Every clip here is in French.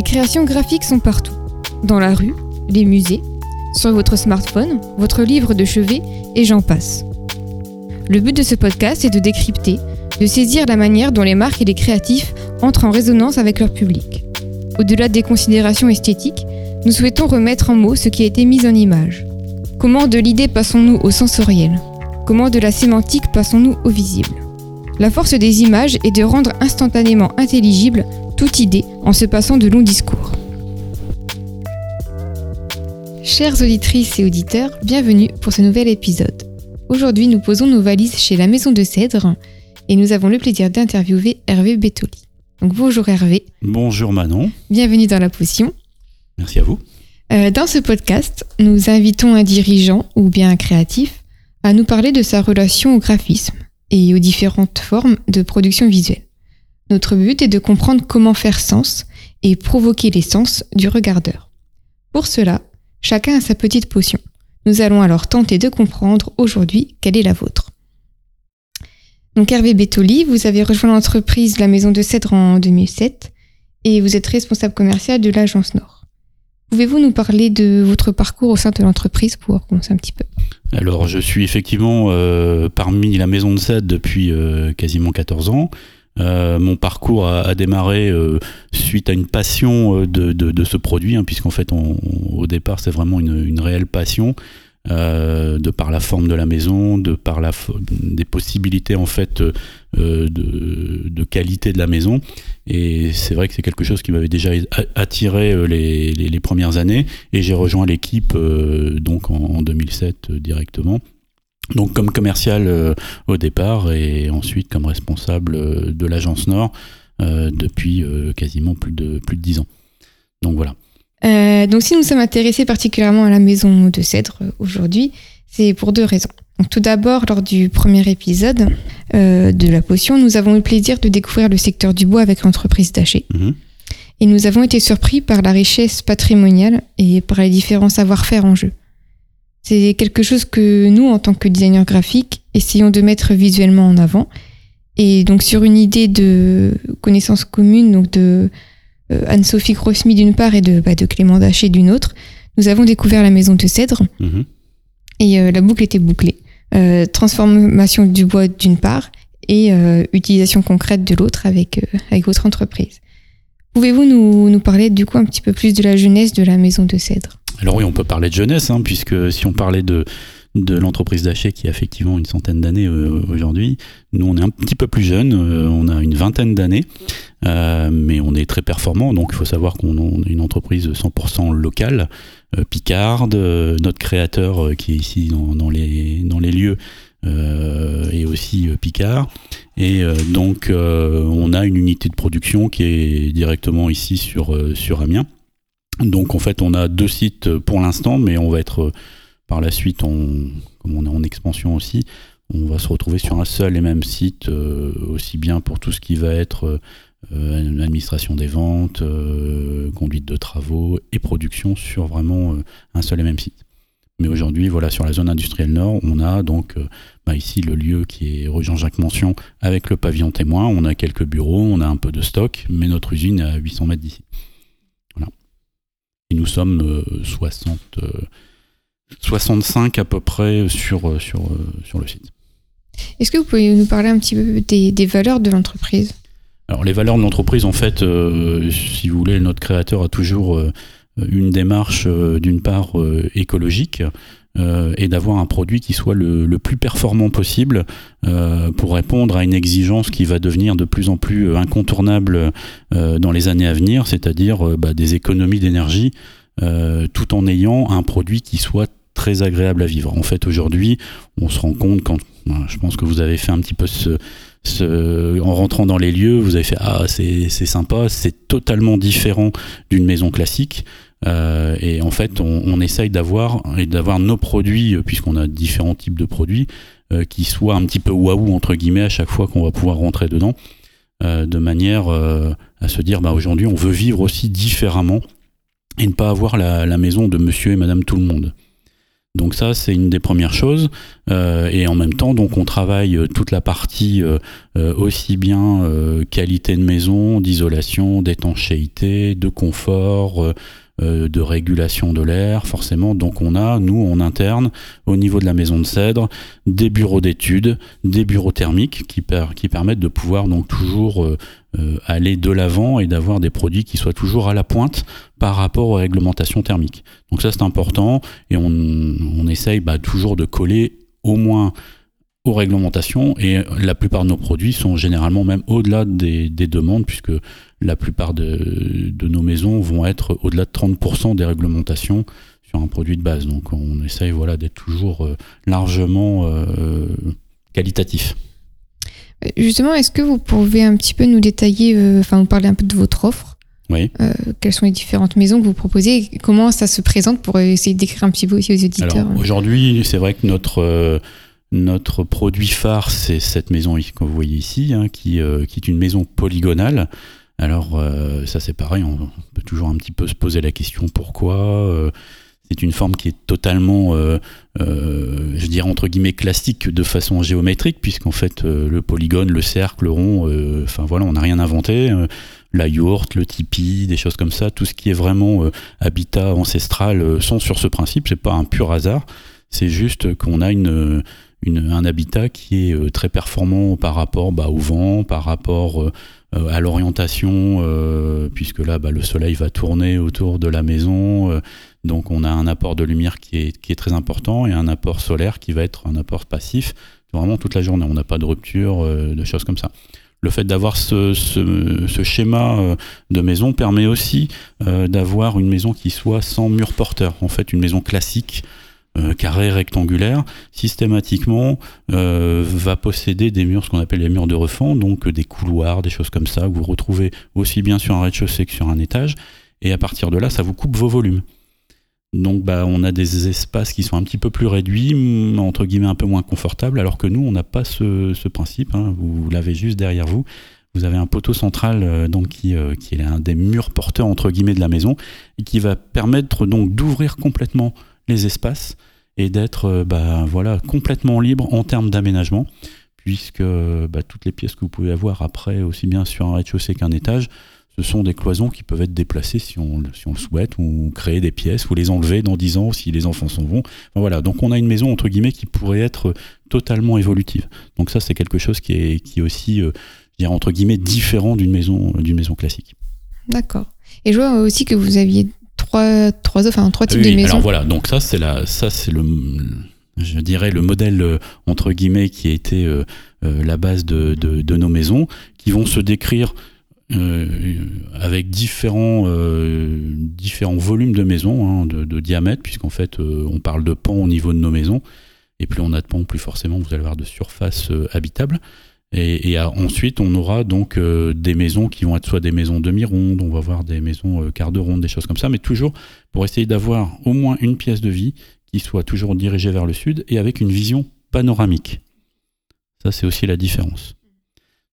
Les créations graphiques sont partout. Dans la rue, les musées, sur votre smartphone, votre livre de chevet, et j'en passe. Le but de ce podcast est de décrypter, de saisir la manière dont les marques et les créatifs entrent en résonance avec leur public. Au-delà des considérations esthétiques, nous souhaitons remettre en mots ce qui a été mis en image. Comment de l'idée passons-nous au sensoriel? Comment de la sémantique passons-nous au visible? La force des images est de rendre instantanément intelligible toute idée en se passant de longs discours. Chères auditrices et auditeurs, bienvenue pour ce nouvel épisode. Aujourd'hui, nous posons nos valises chez la Maison de Cèdre et nous avons le plaisir d'interviewer Hervé Bettoli. Donc bonjour Hervé. Bonjour Manon. Bienvenue dans la potion. Merci à vous. Euh, dans ce podcast, nous invitons un dirigeant ou bien un créatif à nous parler de sa relation au graphisme et aux différentes formes de production visuelle. Notre but est de comprendre comment faire sens et provoquer les sens du regardeur. Pour cela, chacun a sa petite potion. Nous allons alors tenter de comprendre aujourd'hui quelle est la vôtre. Donc Hervé Bettoli, vous avez rejoint l'entreprise La Maison de Cèdre en 2007 et vous êtes responsable commercial de l'agence Nord. Pouvez-vous nous parler de votre parcours au sein de l'entreprise pour commencer un petit peu? Alors je suis effectivement euh, parmi La Maison de Cèdre depuis euh, quasiment 14 ans. Euh, mon parcours a, démarré suite à une passion de, ce produit, hein, puisqu'en fait, au départ, c'est vraiment une, réelle passion. Euh, de par la forme de la maison, de par la des possibilités en fait euh, de, qualité de la maison. Et c'est vrai que c'est quelque chose qui m'avait déjà attiré euh, les, premières années. Et j'ai rejoint l'équipe donc en, 2007 directement. Donc comme commercial au départ et ensuite comme responsable de l'agence Nord depuis quasiment plus de plus de 10 ans. Donc voilà. Euh, donc si nous sommes intéressés particulièrement à la maison de cèdre euh, aujourd'hui, c'est pour deux raisons. tout d'abord, lors du premier épisode euh, de la potion, nous avons eu le plaisir de découvrir le secteur du bois avec l'entreprise Daché. Mhm. Et nous avons été surpris par la richesse patrimoniale et par les différents savoir-faire en jeu. C'est quelque chose que nous, en tant que designers graphiques, essayons de mettre visuellement en avant. Et donc sur une idée de connaissance commune, donc de euh, Anne-Sophie Grossmy d'une part et de, bah, de Clément Daché d'une autre, nous avons découvert la maison de cèdre mhm. et euh, la boucle était bouclée. Euh, transformation du bois d'une part et utilisation concrète de l'autre avec, avec votre entreprise. Pouvez-vous nous, nous, parler du coup un petit peu plus de la jeunesse de la maison de cèdre Alors oui, on peut parler de jeunesse, hein, puisque si on parlait de, de l'entreprise d'achat qui a effectivement une centaine d'années euh, aujourd'hui. Nous, on est un petit peu plus jeune, euh, on a une vingtaine d'années, euh, mais on est très performant. Donc, il faut savoir qu'on est une entreprise 100% locale, Picarde. notre créateur qui est ici dans, les, dans les lieux est aussi Picard. Et donc, on a une unité de production qui est directement ici sur, sur Amiens. Donc, en fait, on a deux sites pour l'instant, mais on va être par la suite, on, comme on est en expansion aussi, on va se retrouver sur un seul et même site, euh, aussi bien pour tout ce qui va être euh, administration des ventes, euh, conduite de travaux et production sur vraiment un seul et même site. Mais aujourd'hui, voilà, sur la zone industrielle nord, on a donc bah, ici le lieu qui est rue Jean-Jacques Mention avec le pavillon témoin. On a quelques bureaux, on a un peu de stock, mais notre usine est à 800 mètres d'ici. Et nous sommes 60 65 à peu près sur, euh, sur, euh, sur le site. Est-ce que vous pouvez nous parler un petit peu des, valeurs de l'entreprise? Alors les valeurs de l'entreprise, en fait, euh, si vous voulez, notre créateur a toujours une démarche d'une part écologique et d'avoir un produit qui soit le, plus performant possible pour répondre à une exigence qui va devenir de plus en plus incontournable dans les années à venir, c'est-à-dire bah, des économies d'énergie. tout en ayant un produit qui soit très agréable à vivre. En fait, aujourd'hui, on se rend compte quand, je pense que vous avez fait un petit peu ce, ce, en rentrant dans les lieux, vous avez fait ah c'est sympa, c'est totalement différent d'une maison classique. Euh, et en fait, on, essaye d'avoir d'avoir nos produits, euh, puisqu'on a différents types de produits, euh, qui soient un petit peu waouh entre guillemets à chaque fois qu'on va pouvoir rentrer dedans, de manière à se dire bah aujourd'hui on veut vivre aussi différemment et ne pas avoir la, maison de Monsieur et Madame tout le monde. Donc ça, c'est une des premières choses. Et en même temps, donc on travaille toute la partie aussi bien qualité de maison, d'isolation, d'étanchéité, de confort, de régulation de l'air, forcément. Donc on a, nous, en interne, au niveau de la maison de cèdre, des bureaux d'études, des bureaux thermiques qui, permettent de pouvoir donc toujours aller de l'avant et d'avoir des produits qui soient toujours à la pointe par rapport aux réglementations thermiques. Donc ça c'est important et on, essaye bah, toujours de coller au moins aux réglementations et la plupart de nos produits sont généralement même au-delà des, demandes puisque la plupart de, de nos maisons vont être au-delà de 30% des réglementations sur un produit de base. Donc on essaye voilà, d'être toujours euh, largement euh, qualitatif. Justement, est-ce que vous pouvez un petit peu nous détailler, euh, enfin, nous parler un peu de votre offre? Oui. Euh, quelles sont les différentes maisons que vous proposez Comment ça se présente pour essayer d'écrire un petit peu aussi aux éditeurs Aujourd'hui, c'est vrai que notre, euh, notre produit phare, c'est cette maison que vous voyez ici, hein, qui, euh, qui, est une maison polygonale. Alors, ça c'est pareil, on peut toujours un petit peu se poser la question pourquoi c'est une forme qui est totalement, je dirais entre guillemets, classique de façon géométrique, puisqu'en fait, le polygone, le cercle, le rond, enfin voilà, on n'a rien inventé la yourte, le tipi, des choses comme ça, tout ce qui est vraiment euh, habitat ancestral euh, sont sur ce principe. C'est pas un pur hasard. C'est juste qu'on a un habitat qui est euh, très performant par rapport bah, au vent, par rapport à l'orientation, puisque là, bah, le soleil va tourner autour de la maison. donc, on a un apport de lumière qui est, très important et un apport solaire qui va être un apport passif vraiment toute la journée. On n'a pas de rupture, de choses comme ça le fait d'avoir ce, schéma euh, de maison permet aussi euh, d'avoir une maison qui soit sans mur porteur. En fait, une maison classique, euh, carré rectangulaire, systématiquement va posséder des murs, ce qu'on appelle les murs de refend, donc des couloirs, des choses comme ça, que vous retrouvez aussi bien sur un rez-de-chaussée que sur un étage. Et à partir de là, ça vous coupe vos volumes. Donc bah, on a des espaces qui sont un petit peu plus réduits, entre guillemets un peu moins confortables, alors que nous, on n'a pas ce, principe. Hein. Vous, l'avez juste derrière vous. Vous avez un poteau central euh, donc qui, euh, qui, est un des murs porteurs entre guillemets de la maison et qui va permettre donc d'ouvrir complètement les espaces et d'être euh, bah, voilà, complètement libre en termes d'aménagement puisque bah, toutes les pièces que vous pouvez avoir après, aussi bien sur un rez-de-chaussée qu'un étage, ce sont des cloisons qui peuvent être déplacées si on, si on le souhaite, ou créer des pièces, ou les enlever dans 10 ans si les enfants s'en vont. voilà, donc on a une maison entre guillemets qui pourrait être totalement évolutive. Donc ça, c'est quelque chose qui est, qui aussi, euh, je entre guillemets, différent d'une maison, d'une maison classique. D'accord. Et je vois aussi que vous aviez trois, trois, enfin, trois types de maisons. Alors voilà, donc ça, c'est la, ça, c'est le, je dirais, le modèle, euh, entre guillemets, qui a été euh, la base de, de, de, nos maisons, qui vont se décrire euh, avec différents, euh, différents volumes de maisons, hein, de, diamètre, puisqu'en fait, euh, on parle de pans au niveau de nos maisons. Et plus on a de pans, plus forcément vous allez avoir de surface habitable. Et, ensuite, on aura donc des maisons qui vont être soit des maisons demi-rondes, on va avoir des maisons quart de ronde, des choses comme ça, mais toujours pour essayer d'avoir au moins une pièce de vie qui soit toujours dirigée vers le sud et avec une vision panoramique. Ça, c'est aussi la différence.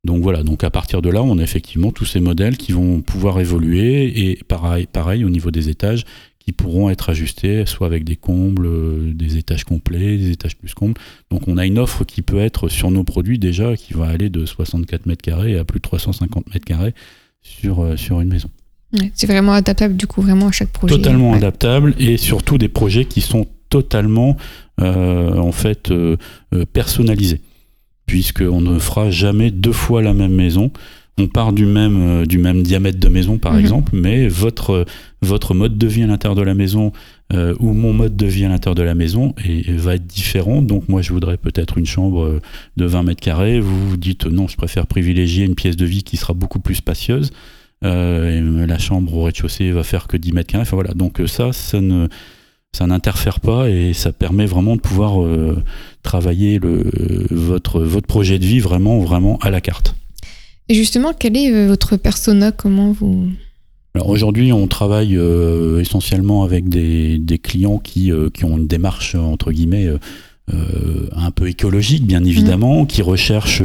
Donc voilà, donc à partir de là, on a effectivement tous ces modèles qui vont pouvoir évoluer et pareil, pareil au niveau des étages qui pourront être ajustés soit avec des combles, euh, des étages complets, des étages plus combles. Donc on a une offre qui peut être sur nos produits déjà qui va aller de 64 mètres carrés à plus de 350 mètres carrés sur, euh, sur une maison. c'est vraiment adaptable du coup vraiment à chaque projet. Totalement adaptable et surtout des projets qui sont totalement euh, en fait personnalisés puisqu'on ne fera jamais deux fois la même maison. On part du même, euh, du même diamètre de maison, par mhm. exemple, mais votre, votre mode de vie à l'intérieur de la maison euh, ou mon mode de vie à l'intérieur de la maison va être différent. Donc moi, je voudrais peut-être une chambre euh, de 20 mètres carrés. Vous vous dites non, je préfère privilégier une pièce de vie qui sera beaucoup plus spacieuse. la chambre au rez-de-chaussée va faire que 10 mètres carrés. Enfin voilà, donc ça, ça ne ça n'interfère pas et ça permet vraiment de pouvoir euh, travailler le, votre, votre projet de vie vraiment, vraiment à la carte. Et justement, quel est euh, votre persona? Comment vous... Alors aujourd'hui, on travaille euh, essentiellement avec des, des clients qui, qui, ont une démarche, entre guillemets, un peu écologique, bien évidemment, mmh. qui recherchent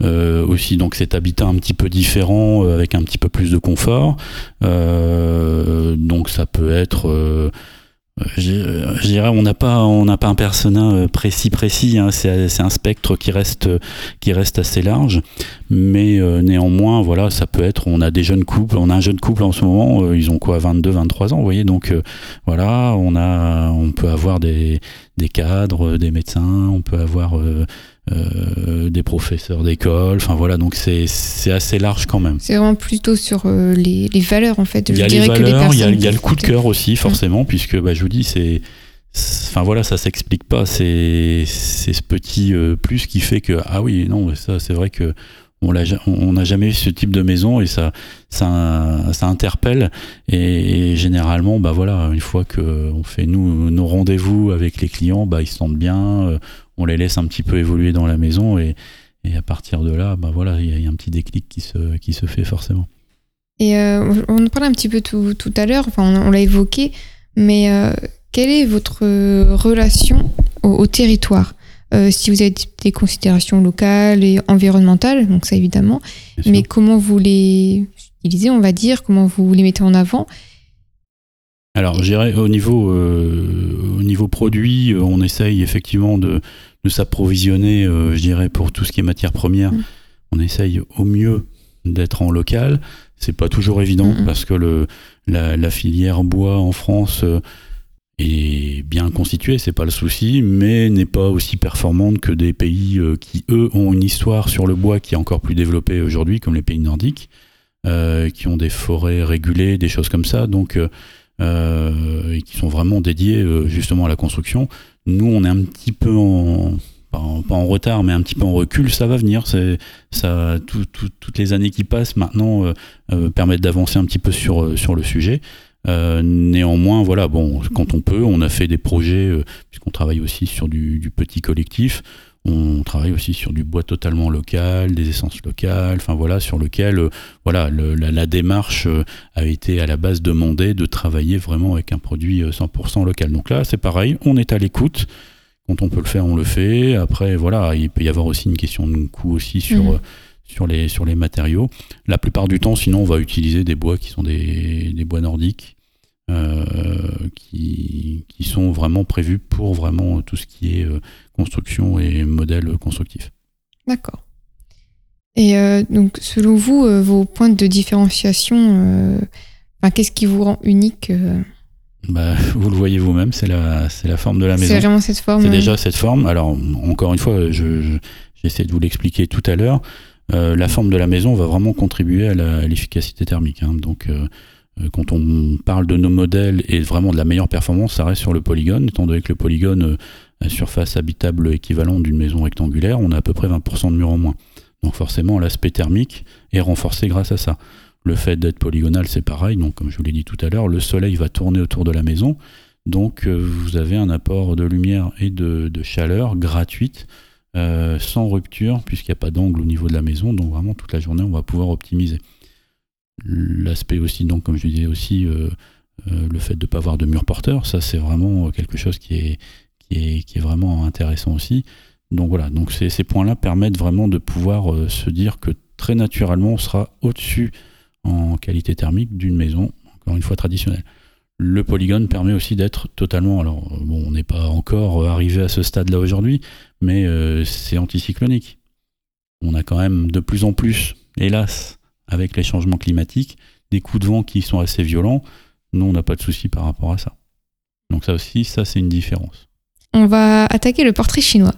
aussi donc cet habitat un petit peu différent, avec un petit peu plus de confort. donc ça peut être je, dirais on n'a pas on n'a pas un persona précis précis hein. c'est un spectre qui reste qui reste assez large mais néanmoins voilà ça peut être on a des jeunes couples on a un jeune couple en ce moment ils ont quoi 22 23 ans vous voyez donc voilà on a on peut avoir des des cadres des médecins on peut avoir euh, des professeurs d'école. Enfin voilà, donc c'est assez large quand même. C'est vraiment plutôt sur euh, les, les, valeurs en fait. Il y a les valeurs, il y, a, le coup de cœur aussi forcément, puisque bah, je vous dis c'est Enfin voilà, ça s'explique pas. C'est ce petit euh, plus qui fait que ah oui non ça c'est vrai que on n'a jamais eu ce type de maison et ça, ça, ça interpelle. Et, généralement, bah voilà, une fois que on fait nous nos rendez-vous avec les clients, bah ils se sentent bien on les laisse un petit peu évoluer dans la maison et, à partir de là, bah voilà, il y, a un petit déclic qui se, qui se fait forcément. Et euh, on en parlait un petit peu tout, tout à l'heure, enfin on, l'a évoqué, mais euh, quelle est votre relation au, territoire? Euh, Si vous avez des considérations locales et environnementales, donc ça évidemment, mais comment vous les utilisez, on va dire, comment vous les mettez en avant? Alors, je dirais au niveau, au niveau produit, on essaye effectivement de, de s'approvisionner, euh, je dirais, pour tout ce qui est matière première. Mm. On essaye au mieux d'être en local. C'est pas toujours évident parce que le, la, filière bois en France euh, est bien constituée, c'est pas le souci, mais n'est pas aussi performante que des pays euh, qui, eux, ont une histoire sur le bois qui est encore plus développée aujourd'hui, comme les pays nordiques, qui ont des forêts régulées, des choses comme ça, donc, et qui sont vraiment dédiés justement à la construction. Nous, on est un petit peu en, pas en, retard, mais un petit peu en recul. Ça va venir. Ça. toutes les années qui passent maintenant euh, euh, permettent d'avancer un petit peu sur euh, sur le sujet. Néanmoins, voilà, bon, quand on peut, on a fait des projets, puisqu'on travaille aussi sur du, petit collectif, on travaille aussi sur du bois totalement local, des essences locales, enfin voilà, sur lequel, voilà, la, la, démarche a été à la base demandée de travailler vraiment avec un produit 100% local. Donc là, c'est pareil, on est à l'écoute. Quand on peut le faire, on le fait. Après, voilà, il peut y avoir aussi une question de coût aussi sur, mhm. Sur, les, sur les matériaux. La plupart du temps, sinon, on va utiliser des bois qui sont des, des bois nordiques, euh, qui, qui, sont vraiment prévus pour vraiment tout ce qui est euh, construction et modèle constructif. D'accord. Et euh, donc, selon vous, vos points de différenciation, qu'est-ce qui vous rend unique bah, vous le voyez vous-même, c'est la, c'est la forme de la maison. C'est vraiment cette forme. C'est déjà cette forme. Alors, encore une fois, je, j'essaie de vous l'expliquer tout à l'heure. Euh, la forme de la maison va vraiment contribuer à, l'efficacité thermique. Hein. Donc, euh, euh, quand on parle de nos modèles et vraiment de la meilleure performance, ça reste sur le polygone, étant donné que le polygone a surface habitable équivalente d'une maison rectangulaire, on a à peu près 20% de murs en moins. Donc forcément, l'aspect thermique est renforcé grâce à ça. Le fait d'être polygonal, c'est pareil. Donc, comme je vous l'ai dit tout à l'heure, le soleil va tourner autour de la maison. Donc, vous avez un apport de lumière et de, chaleur gratuite, euh, sans rupture, puisqu'il n'y a pas d'angle au niveau de la maison. Donc, vraiment, toute la journée, on va pouvoir optimiser. L'aspect aussi, donc, comme je disais aussi, euh, le fait de ne pas avoir de mur porteur, ça, c'est vraiment quelque chose qui est, qui est, vraiment intéressant aussi. Donc voilà, donc ces, ces points-là permettent vraiment de pouvoir se dire que très naturellement, on sera au-dessus en qualité thermique d'une maison, encore une fois traditionnelle. Le polygone permet aussi d'être totalement, alors bon, on n'est pas encore arrivé à ce stade-là aujourd'hui, mais euh, c'est anticyclonique. On a quand même de plus en plus, hélas, avec les changements climatiques, des coups de vent qui sont assez violents. Nous, on n'a pas de souci par rapport à ça. Donc ça aussi, ça c'est une différence. On va attaquer le portrait chinois.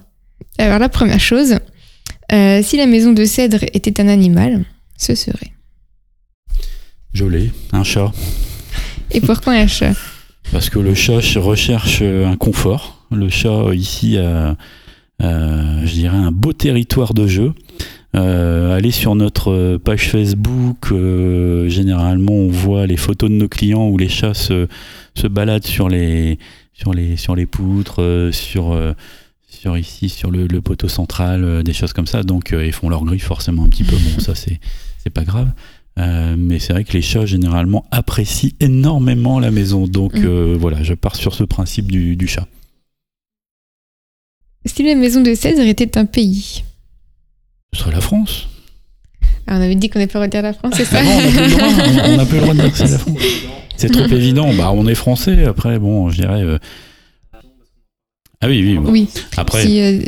Alors la première chose, euh, si la maison de cèdre était un animal, ce serait? L'ai, un chat. Et pourquoi un chat? Parce que le chat recherche un confort. Le chat ici a, je dirais, un beau territoire de jeu. Euh, allez sur notre page Facebook, euh, généralement on voit les photos de nos clients où les chats se, se baladent sur les, sur les, sur les poutres, euh, sur, sur ici, sur le, poteau central, des choses comme ça. Donc ils font leur griffe forcément un petit peu. Bon, ça c'est pas grave. Euh, mais c'est vrai que les chats généralement apprécient énormément la maison. Donc mm. euh, voilà, je pars sur ce principe du, chat. Si la maison de Cèdre était un pays Ce serait la France. Ah, on avait dit qu'on n'avait pas le droit de dire la France, c'est ça ah On n'a plus le droit de dire que c'est la France. c'est trop évident. Bah, on est français. Après, bon, je dirais. euh, Ah oui, oui. bon. Oui. Après, Si, euh,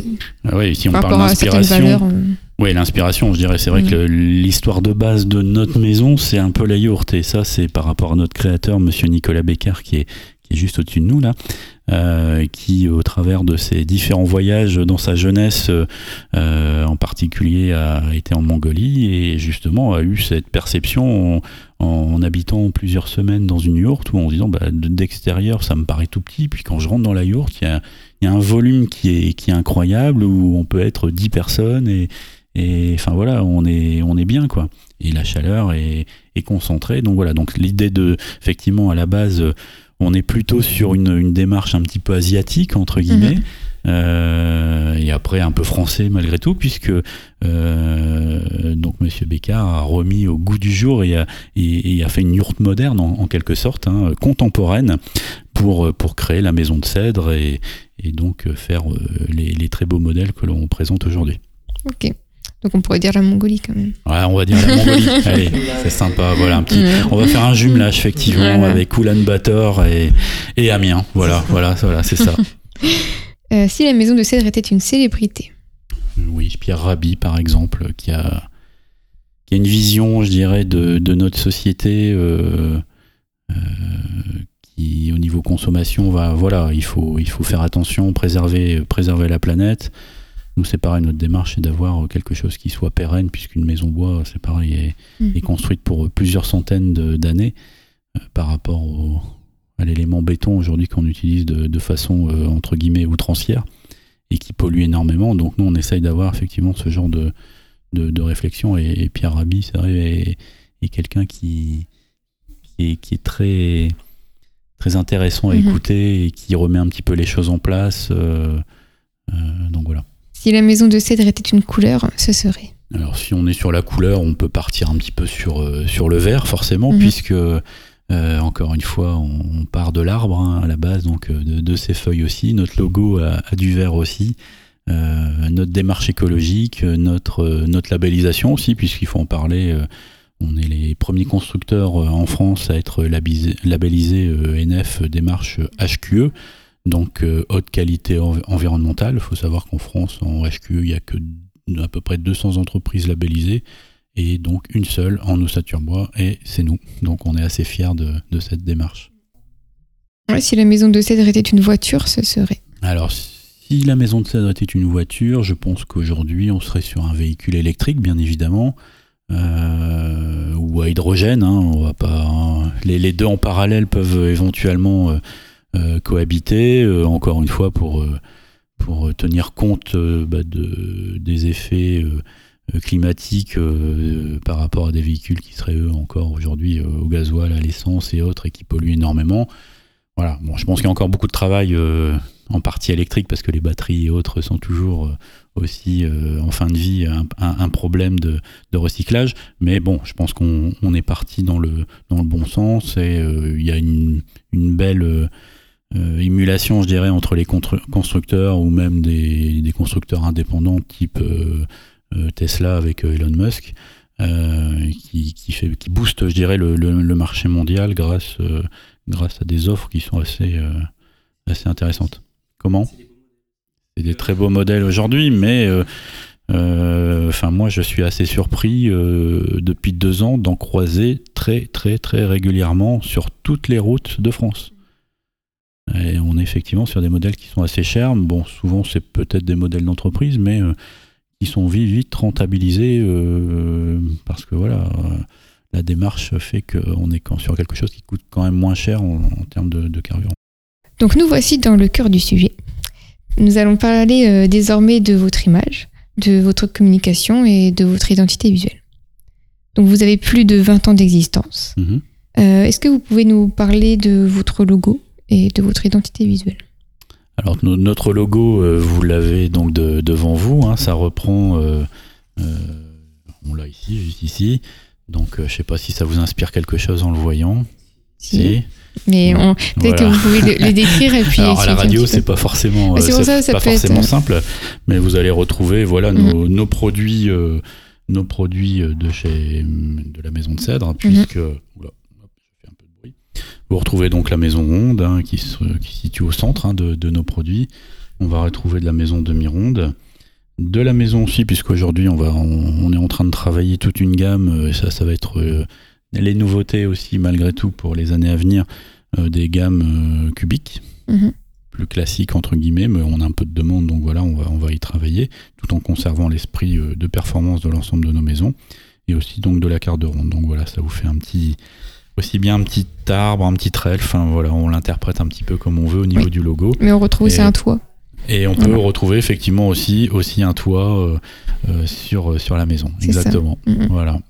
ah oui, si on par parle d'inspiration. Oui, l'inspiration, je dirais, c'est vrai Mm. que le- l'histoire de base de notre maison, c'est un peu la yourte. Et ça, c'est par rapport à notre créateur, monsieur Nicolas Becker, qui est, qui est juste au-dessus de nous, là, euh, qui, au travers de ses différents voyages dans sa jeunesse, euh, euh, en particulier, a été en Mongolie et justement a eu cette perception en, en habitant plusieurs semaines dans une yourte où en se disant, bah, de- d'extérieur, ça me paraît tout petit. Puis quand je rentre dans la yourte, il y a, y a un volume qui est, qui est incroyable où on peut être 10 personnes et, et enfin voilà, on est, on est bien quoi. Et la chaleur est, est concentrée. Donc voilà, donc l'idée de, effectivement, à la base, euh, on est plutôt sur une, une démarche un petit peu asiatique, entre guillemets. Euh, et après un peu français malgré tout puisque euh, donc Monsieur Bécard a remis au goût du jour et a, et- et a fait une yourte moderne en, en quelque sorte hein, contemporaine pour pour créer la maison de cèdre et, et donc euh, faire euh, les, les très beaux modèles que l'on présente aujourd'hui. Ok. Donc on pourrait dire la Mongolie quand même. Ouais, on va dire la Mongolie. Allez, c'est sympa. Voilà un petit. On va faire un jumelage effectivement Voilà. avec Oulan-Bator et, et Amiens. Voilà, voilà, voilà, c'est ça. Euh, si la maison de cèdre était une célébrité. Oui, Pierre Rabhi par exemple, qui a qui a une vision, je dirais, de, de notre société euh, euh, qui, au niveau consommation, va voilà, il faut il faut faire attention, préserver préserver la planète. Nous, c'est pareil, notre démarche, c'est d'avoir quelque chose qui soit pérenne, puisqu'une maison bois, c'est pareil, est, Mhm. est construite pour plusieurs centaines d'années euh, par rapport au- à l'élément béton aujourd'hui qu'on utilise de, de façon euh, entre guillemets outrancière et qui pollue énormément. Donc nous, on essaye d'avoir effectivement ce genre de, de, de réflexion. Et, et Pierre Rabhi, c'est vrai, est, est quelqu'un qui, qui, est, qui est très, très intéressant à Mhm. écouter et qui remet un petit peu les choses en place. euh, euh, donc voilà. Si la maison de cèdre était une couleur, ce serait. Alors si on est sur la couleur, on peut partir un petit peu sur, euh, sur le vert forcément, Mhm. puisque euh, encore une fois, on, on part de l'arbre hein, à la base, donc euh, de, de ses feuilles aussi. Notre logo a, a du vert aussi. Euh, notre démarche écologique, notre, notre labellisation aussi, puisqu'il faut en parler. euh, on est les premiers constructeurs en France à être labellisés NF démarche HQE, donc euh, haute qualité env- environnementale. Il faut savoir qu'en France, en HQE, il n'y a que à peu près 200 entreprises labellisées et donc une seule en ossature bois et c'est nous. Donc on est assez fiers de, de cette démarche. Ouais, si la maison de cèdre était une voiture, ce serait. Alors si la maison de cèdre était une voiture, je pense qu'aujourd'hui on serait sur un véhicule électrique bien évidemment euh, ou à hydrogène. hein, on va pas hein. les, les deux en parallèle peuvent éventuellement euh, euh, cohabiter. euh, encore une fois pour euh, pour tenir compte euh, bah, de, des effets euh, euh, climatiques euh, par rapport à des véhicules qui seraient eux encore aujourd'hui euh, au gasoil, à l'essence et autres et qui polluent énormément. Voilà, bon, je pense qu'il y a encore beaucoup de travail euh, en partie électrique parce que les batteries et autres sont toujours euh, aussi euh, en fin de vie un, problème de, recyclage. Mais bon, je pense qu'on on est parti dans le, dans le bon sens et euh, il y a une belle euh, émulation, je dirais, entre les constructeurs ou même des, des constructeurs indépendants type euh, euh, Tesla avec euh, Elon Musk. euh, qui, qui, fait, qui booste, je dirais, le, le- le marché mondial grâce, grâce à des offres qui sont assez, euh, assez intéressantes. Comment? C'est des très beaux modèles aujourd'hui, mais enfin moi je suis assez surpris euh, depuis deux ans d'en croiser très très très régulièrement sur toutes les routes de France. Et on est effectivement sur des modèles qui sont assez chers. Bon, souvent c'est peut-être des modèles d'entreprise, mais euh, qui sont vite, vite rentabilisés euh, parce que voilà, euh, la démarche fait qu'on est sur quelque chose qui coûte quand même moins cher en, en termes de, de carburant. Donc nous voici dans le cœur du sujet. Nous allons parler désormais de votre image, de votre communication et de votre identité visuelle. Donc vous avez plus de 20 ans d'existence. Mhm. Euh, Est-ce que vous pouvez nous parler de votre logo? Et de votre identité visuelle Alors no- notre logo, euh, vous l'avez donc de- devant vous, hein, ça reprend, euh, euh, on l'a ici, juste ici. Donc je sais pas si ça vous inspire quelque chose en le voyant. Si. Mais on- peut-être Voilà. que vous pouvez le, le décrire et puis Alors à la radio, c'est pas forcément, Mais c'est pour ça, c'est ça pas peut forcément simple, mais vous allez retrouver voilà nos, nos produits, nos produits de chez de la maison de cèdre, puisque oula, hop, je fais un peu de bruit. Vous retrouvez donc la maison ronde hein, qui, se, qui situe au centre hein, de, de nos produits. On va retrouver de la maison demi-ronde. De la maison aussi, puisqu'aujourd'hui on, va, on, on est en train de travailler toute une gamme, euh, et ça, ça va être euh, les nouveautés aussi, malgré tout, pour les années à venir, euh, des gammes euh, cubiques, Mhm. plus classiques entre guillemets, mais on a un peu de demande, donc voilà, on va, on va y travailler, tout en conservant l'esprit de performance de l'ensemble de nos maisons, et aussi donc de la carte de ronde. Donc voilà, ça vous fait un petit, aussi bien un petit arbre, un petit enfin voilà, on l'interprète un petit peu comme on veut au niveau Oui. du logo. Mais on retrouve aussi un toit. Et on peut retrouver effectivement aussi, aussi un toit euh, euh, sur, sur la maison. Exactement. Mhm. Voilà.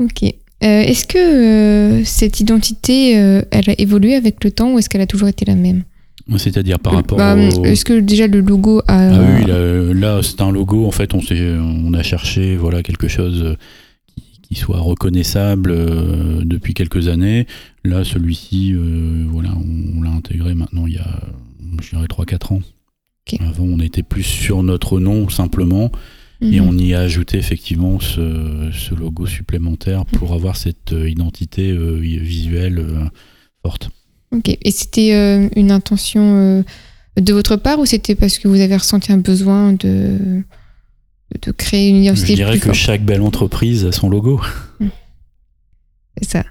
Ok. Euh, est-ce que euh, cette identité, euh, elle a évolué avec le temps ou est-ce qu'elle a toujours été la même? C'est-à-dire par Euh, rapport bah, au... Est-ce que déjà le logo a... Ah oui, là, là, c'est un logo. En fait, on, on a cherché voilà, quelque chose euh, qui, soit reconnaissable euh, depuis quelques années. Là, celui-ci, euh, voilà, on, on l'a intégré maintenant il y a, je dirais, 3-4 ans. Avant, on était plus sur notre nom simplement. Et Mhm. on y a ajouté effectivement ce, ce logo supplémentaire pour avoir cette euh, identité visuelle forte. Ok. Et c'était une intention de votre part ou c'était parce que vous avez ressenti un besoin de, de créer une Je identité dirais plus que forte chaque belle entreprise a son logo. C'est ça.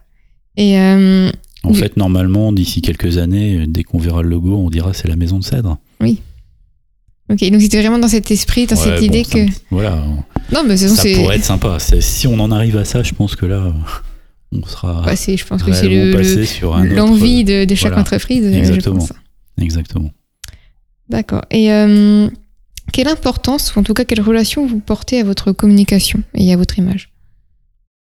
Et euh, En Oui. fait, normalement, d'ici quelques années, dès qu'on verra le logo, on dira c'est la maison de cèdre. ok, donc c'était vraiment dans cet esprit, dans Ouais, cette bon, idée ça- que... Voilà, Non, mais façon, ça pourrait être sympa. Si on en arrive à ça, je pense que là, on sera je pense que c'est réellement le, le- l'envie de, de chaque voilà. entreprise. je Exactement. Exactement. D'accord. Et euh, quelle importance, ou en tout cas quelle relation vous portez à votre communication et à votre image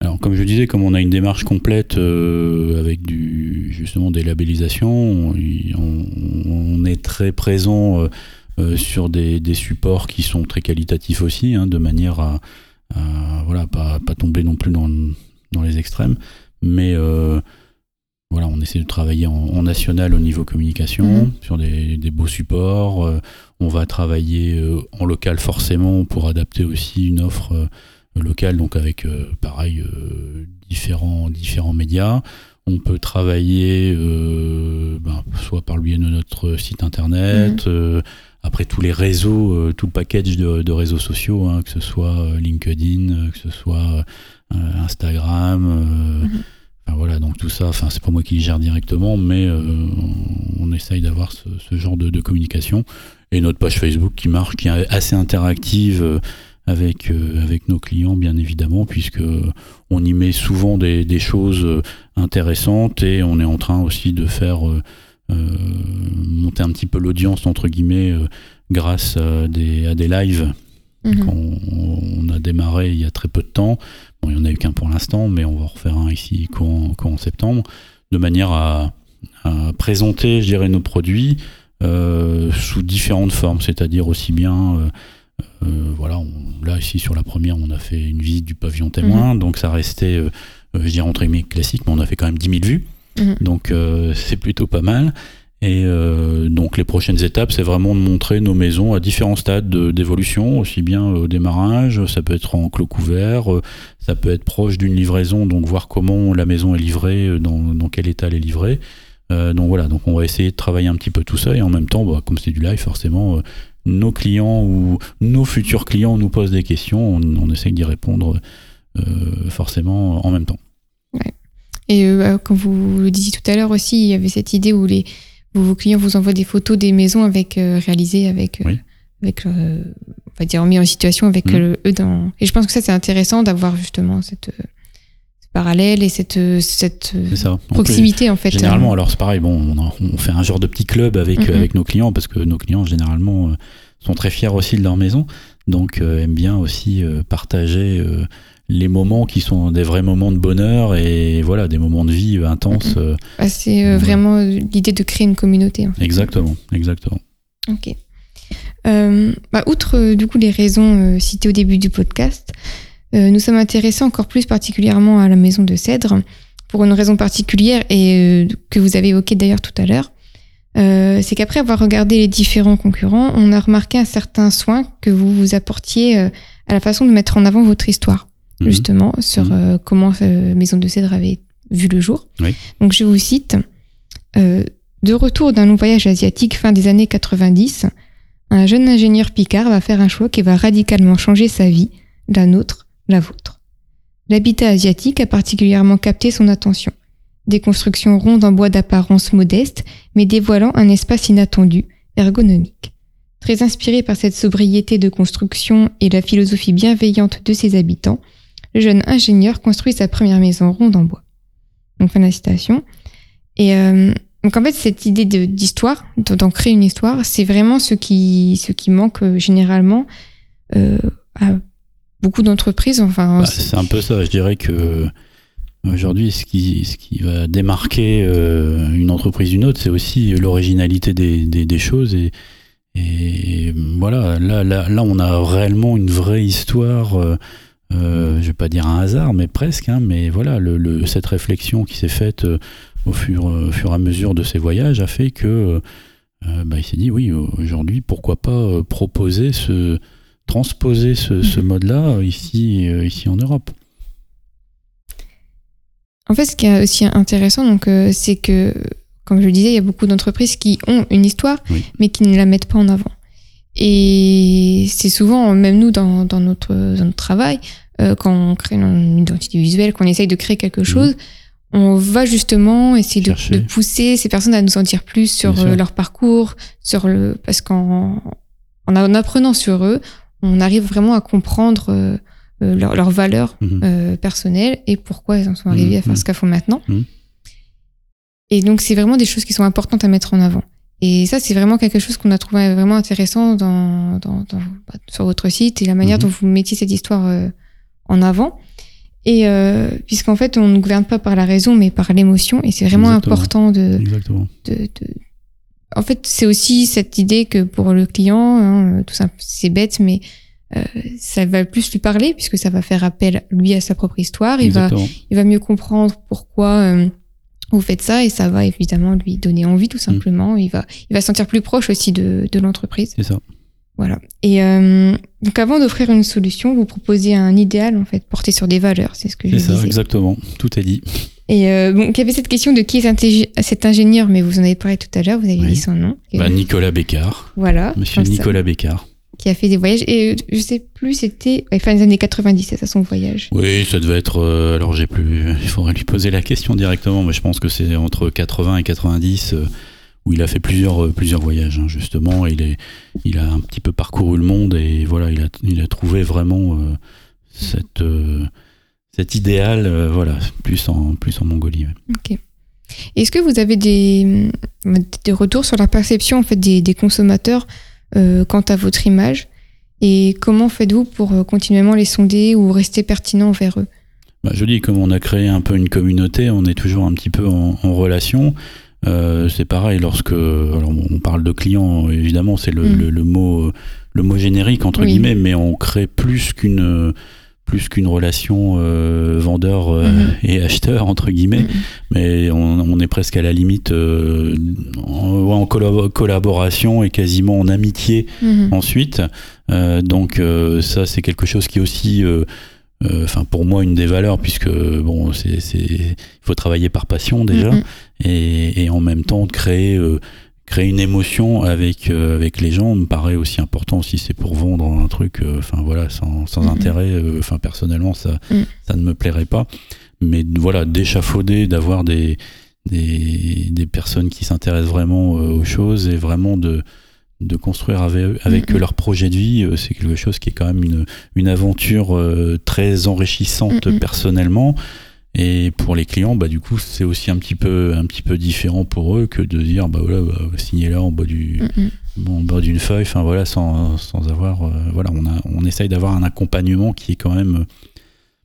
Alors, comme je disais, comme on a une démarche complète euh, avec du, justement des labellisations, on, est très présent euh, euh, sur des, supports qui sont très qualitatifs aussi, hein, de manière à, à, voilà, pas, pas tomber non plus dans, dans les extrêmes. Mais voilà, on essaie de travailler en, en national au niveau communication, Mhm. sur des, des beaux supports. Euh, on va travailler euh, en local forcément pour adapter aussi une offre. euh, local, donc avec pareil différents, différents médias. On peut travailler ben, soit par le biais de notre site internet, euh, après tous les réseaux, tout le package de, de réseaux sociaux, hein, que ce soit LinkedIn, que ce soit Instagram. Mhm. Enfin, voilà, donc tout ça, enfin, c'est pas moi qui gère directement, mais euh, on essaye d'avoir ce, ce genre de, de communication. Et notre page Facebook qui marche, qui est assez interactive. euh, avec, euh, avec nos clients, bien évidemment, puisque on y met souvent des, des choses intéressantes et on est en train aussi de faire euh, euh, monter un petit peu l'audience, entre guillemets, grâce à des, à des lives Mhm. qu'on on a démarré il y a très peu de temps. Bon, il n'y en a eu qu'un pour l'instant, mais on va en refaire un ici courant, courant septembre, de manière à, à présenter, je dirais, nos produits euh, sous différentes formes, c'est-à-dire aussi bien, euh, euh, voilà, on- là ici sur la première, on a fait une visite du pavillon témoin, donc ça restait, je dirais entre guillemets classique, mais on a fait quand même 10 000 vues, Mhm. donc c'est plutôt pas mal. Et euh, donc les prochaines étapes, c'est vraiment de montrer nos maisons à différents stades de- d'évolution, aussi bien au démarrage, ça peut être en clos couvert, euh, ça peut être proche d'une livraison, donc voir comment la maison est livrée, euh, dans, quel état elle est livrée. Donc voilà, donc on va essayer de travailler un petit peu tout ça et en même temps, bah, comme c'est du live, forcément, nos clients ou nos futurs clients nous posent des questions, on, essaye d'y répondre forcément en même temps. Et euh, comme vous le disiez tout à l'heure aussi, il y avait cette idée où les, vos clients vous envoient des photos des maisons avec euh, réalisées avec, euh, Oui. avec euh, on va dire mis en situation avec euh, eux dans. Et je pense que ça c'est intéressant d'avoir justement cette euh, ce parallèle et cette euh, cette euh. En plus, proximité en fait. Généralement, euh, alors c'est pareil, bon, on, a- on fait un genre de petit club avec, Mhm. avec nos clients parce que nos clients généralement sont très fiers aussi de leur maison, donc euh, aiment bien aussi euh, partager euh, les moments qui sont des vrais moments de bonheur et voilà des moments de vie intenses. euh, bah, c'est vraiment l'idée de créer une communauté. en fait. exactement, exactement. Ok. Bah, outre du coup les raisons citées au début du podcast, nous sommes intéressés encore plus particulièrement à la maison de Cèdre pour une raison particulière et euh, que vous avez évoquée d'ailleurs tout à l'heure. Euh, c'est qu'après avoir regardé les différents concurrents, on a remarqué un certain soin que vous vous apportiez euh, à la façon de mettre en avant votre histoire, Mhm. justement, sur Mhm. euh, comment euh, Maison de Cèdre avait vu le jour. Oui. Donc je vous cite euh, De retour d'un long voyage asiatique fin des années 90, un jeune ingénieur Picard va faire un choix qui va radicalement changer sa vie, la nôtre, la vôtre. L'habitat asiatique a particulièrement capté son attention. Des constructions rondes en bois d'apparence modeste, mais dévoilant un espace inattendu, ergonomique. Très inspiré par cette sobriété de construction et la philosophie bienveillante de ses habitants, le jeune ingénieur construit sa première maison ronde en bois. Donc, fin de la citation. Et euh, donc, en fait, cette idée d'histoire, de- d'en créer une histoire, c'est vraiment ce qui, ce qui manque euh, généralement euh, à beaucoup d'entreprises. Enfin, Bah, c'est- un peu ça, je dirais que aujourd'hui, ce qui, ce qui va démarquer euh, une entreprise d'une autre, c'est aussi l'originalité des, des, des choses. Et, et voilà, là, là, là, on a réellement une vraie histoire. Euh, euh, je vais pas dire un hasard, mais presque. Hein, mais voilà, le, le- cette réflexion qui s'est faite euh, au fur, au fur et à mesure de ses voyages a fait que euh, bah, il s'est dit oui, aujourd'hui, pourquoi pas euh, proposer ce transposer ce, ce mode-là ici, euh, ici en Europe. En fait, ce qui est aussi intéressant, donc, euh, c'est que, comme je le disais, il y a beaucoup d'entreprises qui ont une histoire, Oui. mais qui ne la mettent pas en avant. Et c'est souvent, même nous, dans, dans notre, dans notre travail, euh, quand on crée une identité visuelle, qu'on essaye de créer quelque chose, on va justement essayer de, pousser ces personnes à nous en dire plus sur euh, leur parcours, sur le, parce qu'en en, en apprenant sur eux, on arrive vraiment à comprendre euh, euh, leur- leurs valeurs Mhm. euh, personnelles et pourquoi ils en sont arrivés Mhm, à faire mhm. ce qu'elles font maintenant. Et donc, c'est vraiment des choses qui sont importantes à mettre en avant. Et ça, c'est vraiment quelque chose qu'on a trouvé vraiment intéressant dans, dans, dans- bah, sur votre site et la manière dont vous mettiez cette histoire euh, en avant. Et puisqu'en fait, on ne gouverne pas par la raison, mais par l'émotion. Et c'est vraiment Exactement. important de, Exactement. de, de- En fait, c'est aussi cette idée que pour le client, hein, tout ça, c'est bête, mais euh, ça va plus lui parler puisque ça va faire appel lui à sa propre histoire. Il va, il va mieux comprendre pourquoi euh, vous faites ça et ça va évidemment lui donner envie Mm. tout simplement. Il va, il va se sentir plus proche aussi de, de l'entreprise. C'est ça. Voilà. Et euh, donc avant d'offrir une solution, vous proposez un idéal en fait porté sur des valeurs. C'est ce que je C'est ça, disais. exactement. Tout est dit. Et euh, bon, il y avait cette question de qui est cet ingénieur, mais vous en avez parlé tout à l'heure. Vous avez Oui. dit son nom. Bah, Nicolas Bécard. voilà. Monsieur ça, Nicolas Bécard. qui a fait des voyages. Et je sais plus, c'était ouais, fin des années 90, c'est ça son voyage. Oui, ça devait être. euh, alors, j'ai plus. Il faudrait lui poser la question directement, mais je pense que c'est entre 80 et 90 euh, où il a fait plusieurs, euh, plusieurs voyages, hein, justement. Il, est, il a un petit peu parcouru le monde et voilà, il a, il a trouvé vraiment euh, cette, euh, cet idéal, euh, voilà, plus en, plus en Mongolie. ouais. Ok. Est-ce que vous avez des, euh, des retours sur la perception en fait des, des consommateurs quant à votre image? Et comment faites-vous pour continuellement les sonder ou rester pertinent envers eux? Bah, je dis, comme on a créé un peu une communauté, on est toujours un petit peu en, en relation. Euh, c'est pareil lorsque alors on parle de clients, évidemment, c'est le, Mm. le- le mot le mot générique entre Oui. guillemets, mais on crée plus qu'une plus qu'une relation euh, vendeur euh, Mhm. et acheteur entre guillemets, mais on, on est presque à la limite euh, en, en collab- collaboration et quasiment en amitié Mhm. ensuite. Euh, donc euh, ça, c'est quelque chose qui est aussi, enfin pour moi, une des valeurs, puisque bon, c'est, c'est, il faut travailler par passion déjà, et, et en même temps créer, euh, créer une émotion avec avec les gens me paraît aussi important si c'est pour vendre un truc, euh, enfin voilà, sans, sans intérêt. euh, Enfin personnellement, ça, Mhm. ça ne me plairait pas. Mais voilà, d'échafauder, d'avoir des des, des personnes qui s'intéressent vraiment euh, aux choses et vraiment de de construire avec, avec eux leur projet de vie, euh, c'est quelque chose qui est quand même une, une aventure euh, très enrichissante Mhm. personnellement. Et pour les clients, bah, du coup, c'est aussi un petit, peu, un petit peu différent pour eux que de dire, bah voilà, bah, signez là en bas du, Mhm. bon, en bas d'une feuille, enfin voilà, sans, sans avoir, euh, voilà, on, a, on essaye d'avoir un accompagnement qui est quand même,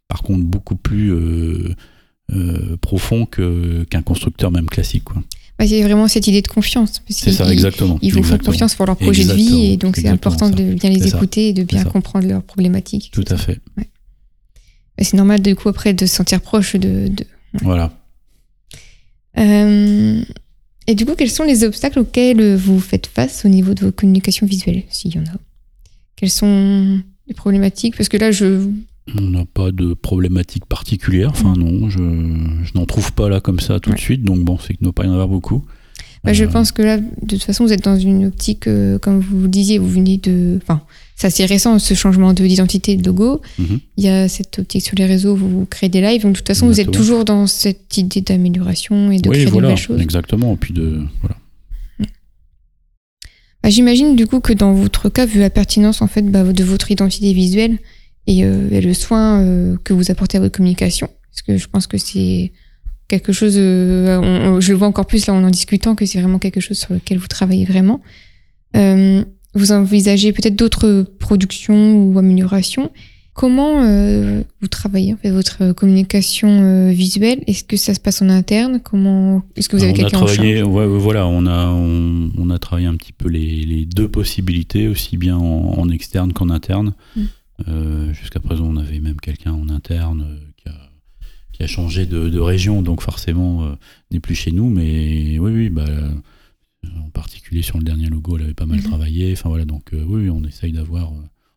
par contre, beaucoup plus euh, euh, profond qu'un constructeur même classique, quoi. Il y a vraiment cette idée de confiance. C'est ça, exactement. Ils vous font confiance pour leur projet de vie et donc c'est important ça. de bien les C'est ça. écouter et de bien C'est comprendre leurs problématiques. Tout à fait. Et C'est normal du coup après de se sentir proche de. de- Voilà. Euh, Et du coup, quels sont les obstacles auxquels vous faites face au niveau de vos communications visuelles, s'il y en a? Quelles sont les problématiques? Parce que là, je, On n'a pas de problématique particulière. Enfin, non, je, je n'en trouve pas là comme ça tout de suite. Donc, bon, c'est qu'il ne doit pas y en avoir beaucoup. Bah, je pense que là, de toute façon, vous êtes dans une optique, comme vous le disiez, vous venez de. Enfin, c'est assez récent ce changement d'identité de logo. Mhm. Il y a cette optique sur les réseaux, vous créez des lives. Donc, de toute façon, vous êtes toujours dans cette idée d'amélioration et de créer voilà, de nouvelles choses. Exactement. puis de. Voilà. Bah, j'imagine du coup que dans votre cas, vu la pertinence en fait bah, de votre identité visuelle et, euh, le soin euh, que vous apportez à votre communication, parce que je pense que c'est quelque chose, euh, je le vois encore plus là en en discutant, que c'est vraiment quelque chose sur lequel vous travaillez vraiment. vous envisagez peut-être d'autres productions ou améliorations Comment vous travaillez en fait votre communication visuelle? Est-ce que ça se passe en interne? Comment Est-ce que vous avez quelqu'un en charge? Voilà, on a on, a travaillé un petit peu les, deux possibilités, aussi bien en, externe qu'en interne. Mm. Euh, jusqu'à présent, on avait même quelqu'un en interne qui a, qui, a, changé de, région, donc forcément n'est plus chez nous. Mais oui, oui, bah, en particulier sur le dernier logo, elle avait pas mal mm-hmm. travaillé. Enfin voilà, donc oui, on essaye d'avoir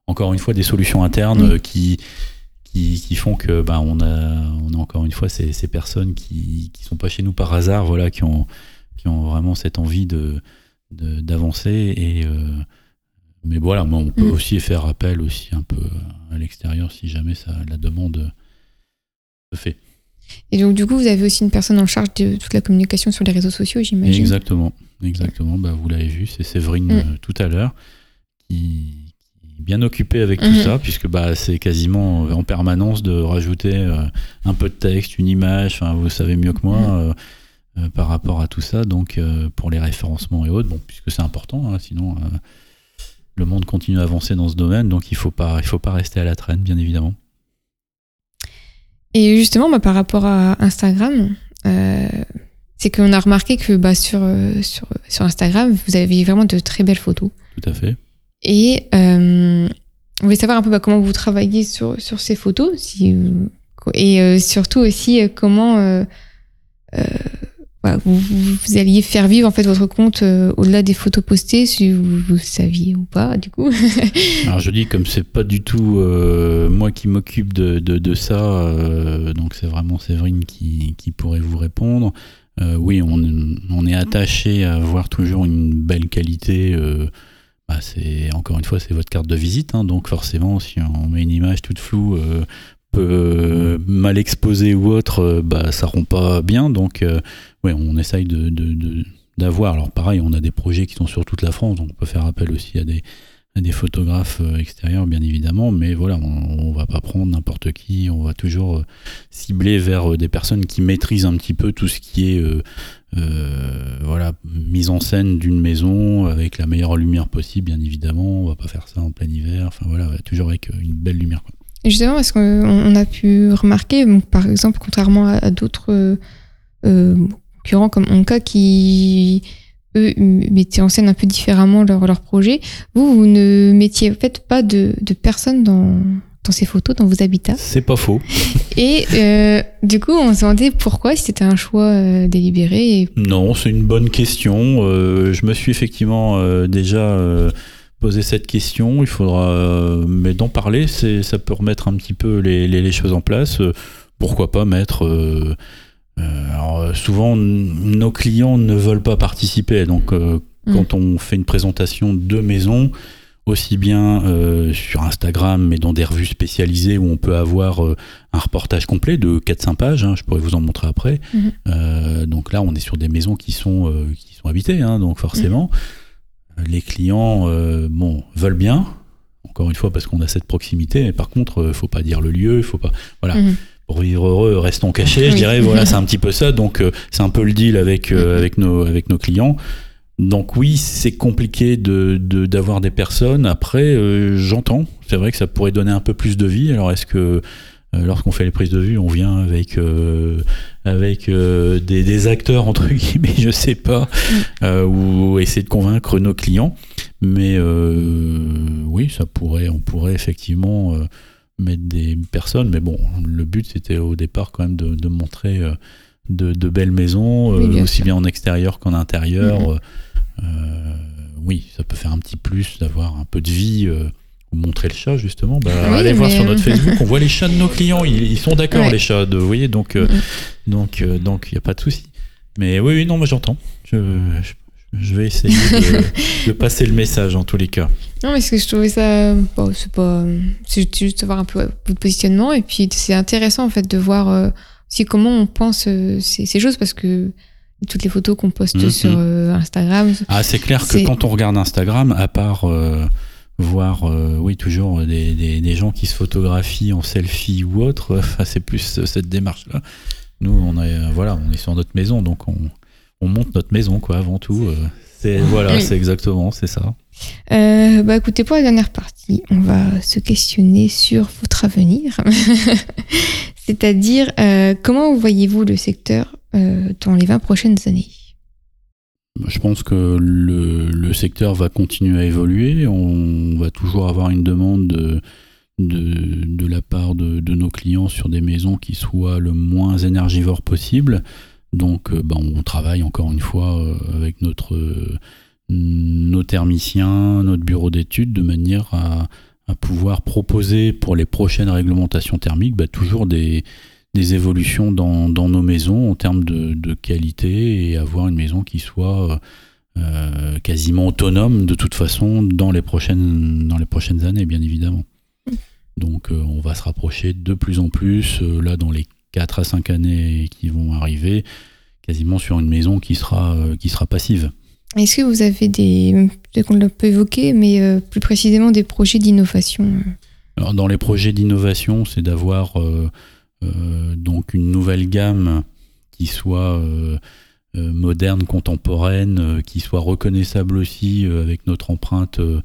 encore une fois des solutions internes mm. qui, qui, font que bah, on, a, on a encore une fois ces, ces personnes qui ne sont pas chez nous par hasard, voilà, qui ont, qui ont vraiment cette envie de d'avancer et euh, mais voilà on peut mm. aussi faire appel aussi un peu à l'extérieur si jamais ça la demande se fait et donc du coup vous avez aussi une personne en charge de toute la communication sur les réseaux sociaux j'imagine exactement exactement bah, vous l'avez vu c'est Séverine mm. euh, tout à l'heure qui bien occupé avec tout mhm. ça, puisque bah, c'est quasiment en permanence de rajouter euh, un peu de texte, une image, enfin, vous savez mieux que moi euh, euh, par rapport à tout ça, donc pour les référencements et autres, bon, puisque c'est important, hein, sinon le monde continue à avancer dans ce domaine, donc il ne faut, pas, il faut pas rester à la traîne, bien évidemment. Et justement, bah, par rapport à Instagram, c'est qu'on a remarqué que bah, sur, sur, sur Instagram, vous avez vraiment de très belles photos. Tout à fait. Et euh, on voulait savoir un peu bah, comment vous travaillez sur, sur ces photos si, et euh, surtout aussi euh, comment euh, vous, alliez faire vivre en fait votre compte au-delà des photos postées, si vous, saviez ou pas du coup. Alors je dis comme c'est pas du tout moi qui m'occupe de, de, ça, donc c'est vraiment Séverine qui, pourrait vous répondre. oui, on, est attaché à avoir toujours une belle qualité bah, c'est encore une fois c'est votre carte de visite, hein, donc forcément si on met une image toute floue, euh, euh, mal exposée ou autre, euh, bah ça rompt pas bien. Donc ouais, on essaye de, d'avoir. Alors pareil, on a des projets qui sont sur toute la France, donc on peut faire appel aussi à des, photographes extérieurs, bien évidemment, mais voilà, on, on va pas prendre n'importe qui, on va toujours cibler vers des personnes qui maîtrisent un petit peu tout ce qui est euh, voilà, mise en scène d'une maison avec la meilleure lumière possible, bien évidemment. On va pas faire ça en plein hiver. Enfin voilà, toujours avec euh, une belle lumière. Et justement, parce qu'on a pu remarquer, par exemple, contrairement à, d'autres euh, concurrents comme Onka qui eux mettaient en scène un peu différemment leur, leur projet, vous, vous ne mettiez en fait pas de, de personnes dans, dans ces photos, dans vos habitats. C'est pas faux. Et euh, du coup, on se demandait pourquoi, si c'était un choix euh, délibéré. Non, c'est une bonne question. Euh, je me suis effectivement déjà posé cette question. Il faudra, mais d'en parler, ça peut remettre un petit peu les, les, choses en place. pourquoi pas mettre alors souvent, nos clients ne veulent pas participer. Donc, mm. quand on fait une présentation de maison, aussi bien euh, sur Instagram, mais dans des revues spécialisées où on peut avoir euh, un reportage complet de 4-5 pages, hein, je pourrais vous en montrer après. Mhm. Euh, donc là, on est sur des maisons qui sont, qui sont habitées, hein, donc forcément, mhm. Les clients bon, veulent bien, encore une fois, parce qu'on a cette proximité, mais par contre, il faut pas dire le lieu, il faut pas... Voilà. Mhm. Pour vivre heureux, restons cachés, je dirais, voilà, c'est un petit peu ça. Donc, c'est un peu le deal avec, avec, nos, avec nos clients. Donc oui, c'est compliqué de, d'avoir des personnes. Après, euh, j'entends. C'est vrai que ça pourrait donner un peu plus de vie. Alors est-ce que euh, lorsqu'on fait les prises de vue, on vient avec euh, avec des, acteurs entre guillemets, je sais pas, mm. ou essayer de convaincre nos clients. Mais oui, ça pourrait, on pourrait effectivement mettre des personnes. Mais bon, le but c'était au départ quand même de, montrer de, belles maisons, aussi bien en extérieur qu'en intérieur. Mm-hmm. Euh, oui, ça peut faire un petit plus d'avoir un peu de vie euh, montrer le chat justement, bah, Oui, allez voir sur notre euh, Facebook, on voit les chats de nos clients, ils, ils sont d'accord Ouais. les chats, de, vous voyez, donc euh, Mhm. donc euh, donc il y a pas de souci. Mais oui, oui, non, moi j'entends. Je, je, je vais essayer de, de passer le message en tous les cas. Non, mais parce que je trouvais ça. Bon, c'est pas. C'est juste voir un peu votre positionnement. Et puis, c'est intéressant, en fait, de voir euh, aussi comment on pense ces, ces choses. Parce que toutes les photos qu'on poste Mhm. sur euh, Instagram. Ah, c'est clair que quand on regarde Instagram, à part euh, voir, euh, oui, toujours des, des, des gens qui se photographient en selfie ou autre, enfin, c'est plus euh, cette démarche-là. Nous, on est, euh, voilà, on est sur notre maison, donc on, on monte notre maison, quoi, avant tout. c'est, voilà, Oui. c'est exactement, c'est ça. Euh, bah, écoutez, pour la dernière partie, on va se questionner sur votre avenir. C'est-à-dire, euh, comment voyez-vous le secteur euh, dans les 20 prochaines années? Je pense que le, secteur va continuer à évoluer. On va toujours avoir une demande de, la part de, nos clients sur des maisons qui soient le moins énergivores possible. Donc, euh, bah, on travaille encore une fois euh, avec notre, nos thermiciens, notre bureau d'études, de manière à, pouvoir proposer pour les prochaines réglementations thermiques bah, toujours des, des évolutions dans, dans nos maisons en termes de, de qualité et avoir une maison qui soit euh, quasiment autonome de toute façon dans les prochaines, dans les prochaines années, bien évidemment. Donc euh, on va se rapprocher de plus en plus, euh, là dans les 4 à 5 années qui vont arriver, quasiment sur une maison qui sera, euh, qui sera passive. Est-ce que vous avez des, peut-être qu'on l'a pas évoqué, mais euh, plus précisément des projets d'innovation? Euh, Alors, dans les projets d'innovation, c'est d'avoir euh, euh, donc une nouvelle gamme qui soit euh, euh, moderne, contemporaine, euh, qui soit reconnaissable aussi euh, avec notre empreinte euh,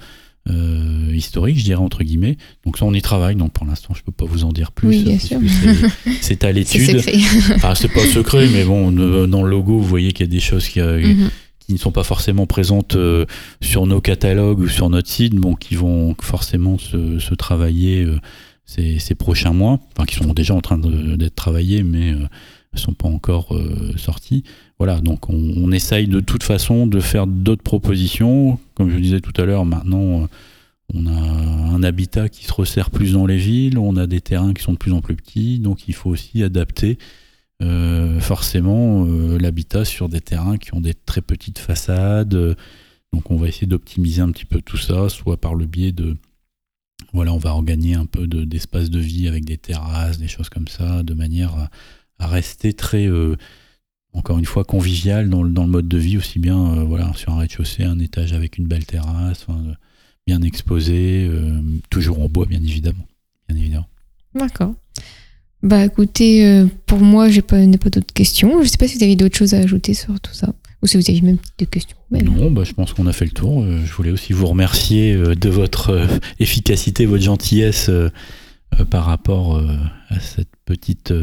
euh, historique, je dirais entre guillemets. Donc ça, on y travaille. Donc pour l'instant, je peux pas vous en dire plus. Oui, bien sûr. c'est- C'est à C'est l'étude. secret. Enfin, c'est pas secret, mais bon, euh, dans le logo, vous voyez qu'il y a des choses qui, euh, Mhm. qui ne sont pas forcément présentes euh, sur nos catalogues ou sur notre site, bon, qui vont forcément se, se travailler euh, ces, prochains mois, enfin qui sont déjà en train d'être travaillés, mais euh, ne sont pas encore euh, sortis. Voilà, donc on, essaye de toute façon de faire d'autres propositions. Comme je disais tout à l'heure, maintenant euh, on a un habitat qui se resserre plus dans les villes, on a des terrains qui sont de plus en plus petits, donc il faut aussi adapter euh, forcément l'habitat sur des terrains qui ont des très petites façades. Donc on va essayer d'optimiser un petit peu tout ça, soit par le biais de... Voilà, on va regagner un peu de- d'espace de, vie avec des terrasses, des choses comme ça, de manière à, rester très, euh, encore une fois, convivial dans, le- mode de vie, aussi bien euh, voilà, sur un rez-de-chaussée, un étage avec une belle terrasse, euh, bien exposé, toujours en bois, bien évidemment. Bien évidemment. D'accord. Bah écoutez, pour moi, pas, n'ai pas d'autres questions. Je sais pas si vous avez d'autres choses à ajouter sur tout ça. Ou si vous avez même des questions. Mais non. Bah, je pense qu'on a fait le tour. Euh, Je voulais aussi vous remercier euh, de votre euh, efficacité, votre gentillesse par rapport à cette petite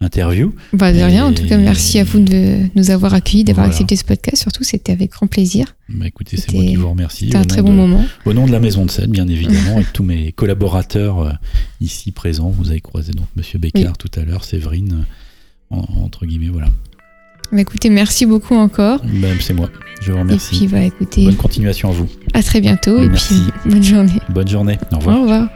interview. Bah de rien, en tout cas, merci à vous de nous avoir accueillis, d'avoir Voilà. accepté ce podcast. Surtout, c'était avec grand plaisir. Bah, écoutez, c'est moi qui vous remercie. C'était au un nom très bon de- moment. Au nom de la Maison de Seine, bien évidemment, et de tous mes collaborateurs ici présents. Vous avez croisé donc Monsieur Bécard tout à l'heure, Séverine, en- entre guillemets, voilà. Bah, écoutez, merci beaucoup encore. Bah, c'est moi. Je vous remercie. Et puis, bah, bonne continuation à vous. À très bientôt. Et, et puis, bonne journée. Bonne journée. Au revoir. Au revoir.